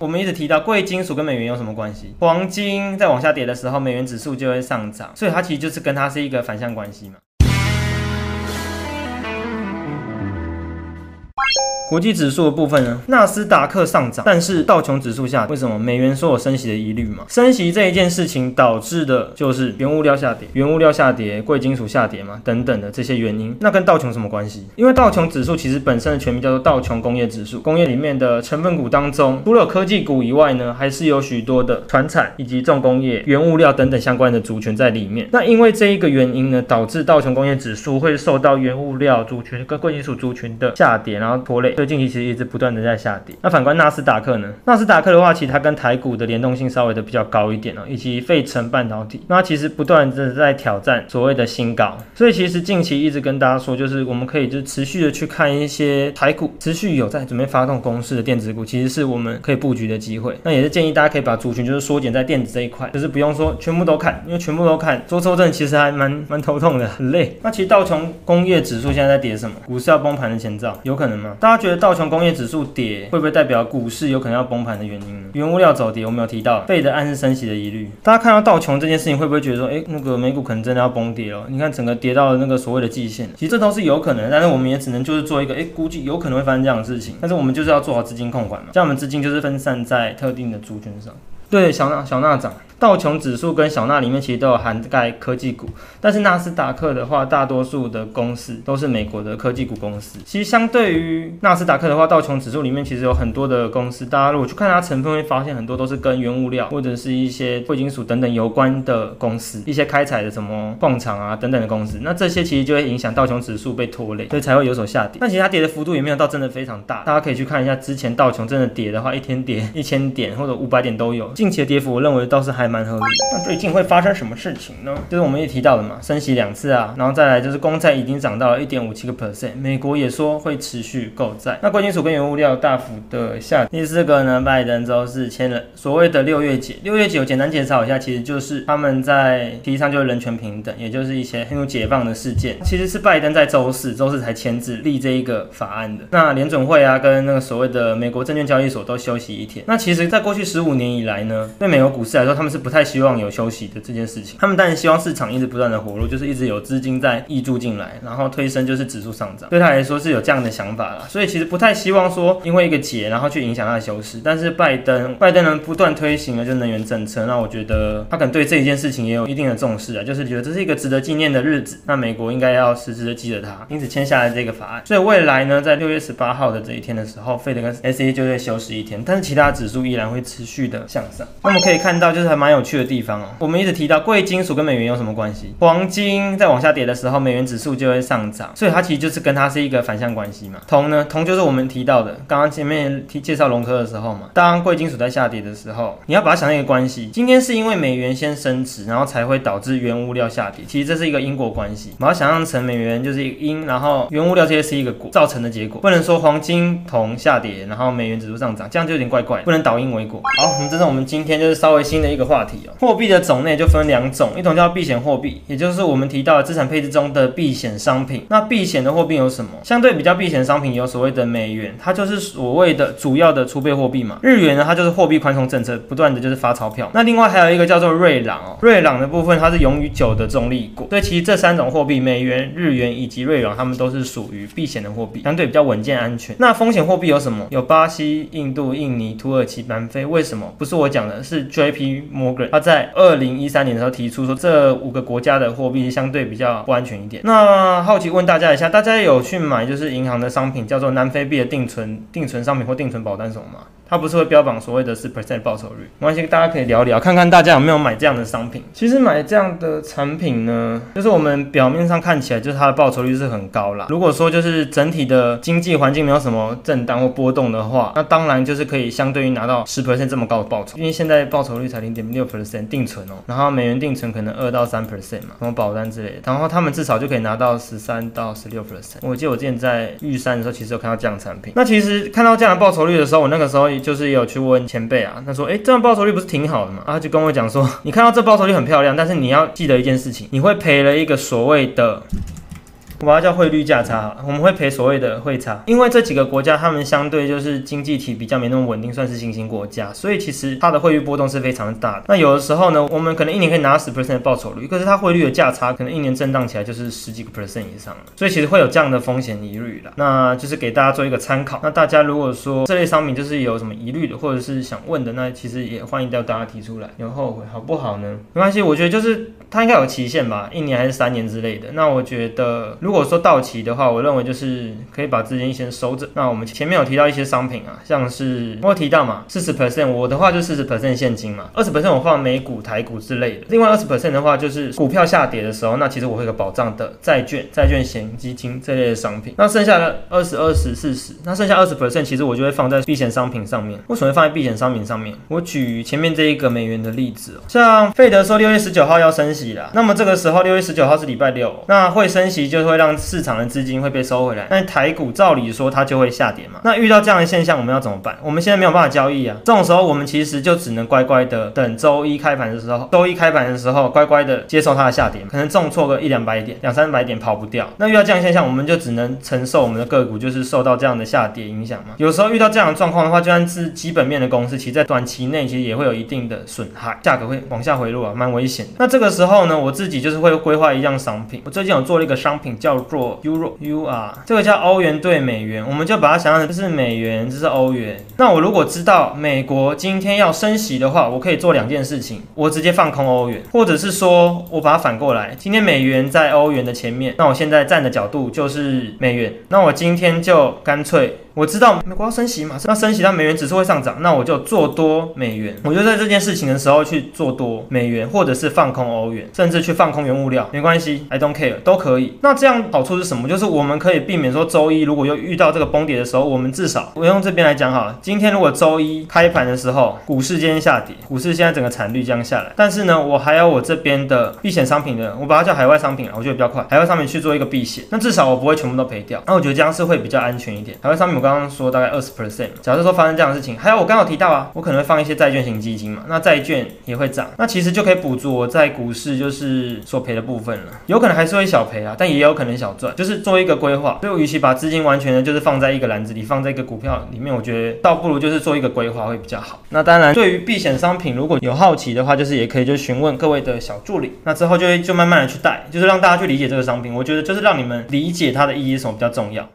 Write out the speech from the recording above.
我们一直提到贵金属跟美元有什么关系？黄金在往下跌的时候，美元指数就会上涨，所以它其实就是跟它是一个反向关系嘛。国际指数的部分呢，纳斯达克上涨，但是道琼指数下，为什么？美元说有升息的疑虑嘛？升息这一件事情导致的就是原物料下跌，原物料下跌，贵金属下跌嘛，等等的这些原因。那跟道琼什么关系？因为道琼指数其实本身的全名叫做道琼工业指数，工业里面的成分股当中，除了科技股以外呢，还是有许多的船产以及重工业、原物料等等相关的族群在里面。那因为这一个原因呢，导致道琼工业指数会受到原物料族群跟贵金属族群的下跌，然后拖累。最近期其实一直不断的在下跌。那反观纳斯达克呢？纳斯达克的话，其实它跟台股的联动性稍微的比较高一点哦，以及费城半导体，那其实不断的在挑战所谓的新高。所以其实近期一直跟大家说，就是我们可以就是持续的去看一些台股持续有在准备发动攻势的电子股，其实是我们可以布局的机会。那也是建议大家可以把族群就是缩减在电子这一块，就是不用说全部都看，因为全部都看做抽证其实还蛮蛮头痛的，很累。那其实道琼工业指数现在在跌什么？股市要崩盘的前兆，有可能吗？大家觉得道琼工业指数跌会不会代表股市有可能要崩盘的原因呢？原物料走跌，我们有提到费的暗示升息的疑虑。大家看到道琼这件事情，会不会觉得说，哎，那个美股可能真的要崩跌了？你看整个跌到了那个所谓的季线，其实这都是有可能，但是我们也只能就是做一个，哎，估计有可能会发生这样的事情。但是我们就是要做好资金控管嘛，这样我们资金就是分散在特定的族群上。对，小纳小纳涨。道琼指数跟小纳里面其实都有涵盖科技股，但是纳斯达克的话，大多数的公司都是美国的科技股公司。其实相对于纳斯达克的话，道琼指数里面其实有很多的公司，大家如果去看它成分，会发现很多都是跟原物料或者是一些贵金属等等有关的公司，一些开采的什么矿场啊等等的公司。那这些其实就会影响道琼指数被拖累，所以才会有所下跌。但其实它跌的幅度也没有到真的非常大，大家可以去看一下之前道琼真的跌的话，一天跌一千点或者五百点都有。近期的跌幅，我认为倒是还蛮合理。那最近会发生什么事情呢？就是我们也提到了嘛，升息两次啊，然后再来就是公债已经涨到了一点五七个 percent，美国也说会持续购债。那贵金属跟原物料大幅的下跌。第四个呢，拜登周四签了所谓的六月节。六月节我简单介绍一下，其实就是他们在提倡就是人权平等，也就是一些很有解放的事件。其实是拜登在周四周四才签字立这一个法案的。那联准会啊，跟那个所谓的美国证券交易所都休息一天。那其实，在过去十五年以来呢，对美国股市来说，他们是不太希望有。休息的这件事情，他们当然希望市场一直不断的活络，就是一直有资金在溢注进来，然后推升就是指数上涨，对他来说是有这样的想法啦。所以其实不太希望说因为一个节然后去影响他的休市。但是拜登拜登呢不断推行了就能源政策，那我觉得他可能对这一件事情也有一定的重视啊，就是觉得这是一个值得纪念的日子，那美国应该要时时的记得他，因此签下来这个法案。所以未来呢，在六月十八号的这一天的时候，费德跟 S A 就会休息一天，但是其他指数依然会持续的向。那么可以看到就是还蛮有趣的地方哦。我们一直提到贵金属跟美元有什么关系？黄金在往下跌的时候，美元指数就会上涨，所以它其实就是跟它是一个反向关系嘛。铜呢，铜就是我们提到的，刚刚前面提介绍龙科的时候嘛，当贵金属在下跌的时候，你要把它想成一个关系。今天是因为美元先升值，然后才会导致原物料下跌，其实这是一个因果关系。把它想象成美元就是一个因，然后原物料这些是一个果造成的结果，不能说黄金铜下跌，然后美元指数上涨，这样就有点怪怪，不能导因为果。好，我们这是我们今天就是稍微新的一个话题哦，货币的种类。就分两种，一种叫避险货币，也就是我们提到的资产配置中的避险商品。那避险的货币有什么？相对比较避险商品有所谓的美元，它就是所谓的主要的储备货币嘛。日元呢，它就是货币宽松政策，不断的就是发钞票。那另外还有一个叫做瑞郎哦，瑞郎的部分它是永与久的中立国。所以其实这三种货币，美元、日元以及瑞郎，它们都是属于避险的货币，相对比较稳健安全。那风险货币有什么？有巴西、印度、印尼、土耳其、南非。为什么？不是我讲的，是 J.P. Morgan，他在二零一三年的时候提出说，这五个国家的货币相对比较不安全一点。那好奇问大家一下，大家有去买就是银行的商品，叫做南非币的定存定存商品或定存保单什么吗？它不是会标榜所谓的是 percent 报酬率，没关系，大家可以聊聊，看看大家有没有买这样的商品。其实买这样的产品呢，就是我们表面上看起来就是它的报酬率是很高啦。如果说就是整体的经济环境没有什么震荡或波动的话，那当然就是可以相对于拿到十 percent 这么高的报酬。因为现在报酬率才零点六 percent 定存哦，然后美元定存可能二到三 percent 嘛，什么保单之类的，然后他们至少就可以拿到十三到十六 percent。我记得我之前在玉山的时候，其实有看到这样的产品。那其实看到这样的报酬率的时候，我那个时候就是有去问。前辈啊，他说：“哎，这样报酬率不是挺好的吗？”啊就跟我讲说：“你看到这报酬率很漂亮，但是你要记得一件事情，你会赔了一个所谓的。”我把它叫汇率价差，我们会赔所谓的汇差，因为这几个国家他们相对就是经济体比较没那么稳定，算是新兴国家，所以其实它的汇率波动是非常大的。那有的时候呢，我们可能一年可以拿十 percent 的报酬率，可是它汇率的价差可能一年震荡起来就是十几个 percent 以上了，所以其实会有这样的风险疑虑的。那就是给大家做一个参考。那大家如果说这类商品就是有什么疑虑的，或者是想问的，那其实也欢迎到大家提出来。有后悔好不好呢？没关系，我觉得就是它应该有期限吧，一年还是三年之类的。那我觉得如果说到期的话，我认为就是可以把资金先收着。那我们前面有提到一些商品啊，像是我提到嘛，四十 percent，我的话就四十 percent 现金嘛，二十 percent 我放美股、台股之类的。另外二十 percent 的话，就是股票下跌的时候，那其实我会有保障的债券、债券型基金这类的商品。那剩下的二十二十四十，那剩下二十 percent 其实我就会放在避险商品上面。为什么会放在避险商品上面？我举前面这一个美元的例子哦，像费德说六月十九号要升息啦，那么这个时候六月十九号是礼拜六，那会升息就会让市场的资金会被收回来，那台股照理说它就会下跌嘛。那遇到这样的现象，我们要怎么办？我们现在没有办法交易啊，这种时候我们其实就只能乖乖的等周一开盘的时候，周一开盘的时候乖乖的接受它的下跌，可能重挫个一两百点、两三百点跑不掉。那遇到这样现象，我们就只能承受我们的个股就是受到这样的下跌影响嘛。有时候遇到这样的状况的话，就算是基本面的公司，其实在短期内其实也会有一定的损害，价格会往下回落啊，蛮危险的。那这个时候呢，我自己就是会规划一样商品，我最近有做了一个商品叫做 Euro U R，这个叫欧元兑美元，我们就把它想象成这是美元，这是欧元。那我如果知道美国今天要升息的话，我可以做两件事情，我直接放空欧元，或者是说我把它反过来，今天美元在欧元的前面，那我现在站的角度就是美元，那我今天就干脆。我知道美国要升息嘛，那升息那美元指数会上涨，那我就做多美元。我就在这件事情的时候去做多美元，或者是放空欧元，甚至去放空原物料，没关系，I don't care，都可以。那这样好处是什么？就是我们可以避免说周一如果又遇到这个崩跌的时候，我们至少我用这边来讲哈，今天如果周一开盘的时候股市今天下跌，股市现在整个产率降下来，但是呢，我还有我这边的避险商品的，我把它叫海外商品了，我觉得比较快，海外商品去做一个避险，那至少我不会全部都赔掉。那我觉得这样是会比较安全一点。海外商品。刚刚说大概二十 percent，假设说发生这样的事情，还有我刚好提到啊，我可能会放一些债券型基金嘛，那债券也会涨，那其实就可以补足我在股市就是所赔的部分了，有可能还是会小赔啊，但也有可能小赚，就是做一个规划。所以我与其把资金完全的就是放在一个篮子里，放在一个股票里面，我觉得倒不如就是做一个规划会比较好。那当然，对于避险商品如果有好奇的话，就是也可以就询问各位的小助理，那之后就会就慢慢的去带，就是让大家去理解这个商品，我觉得就是让你们理解它的意义什么比较重要。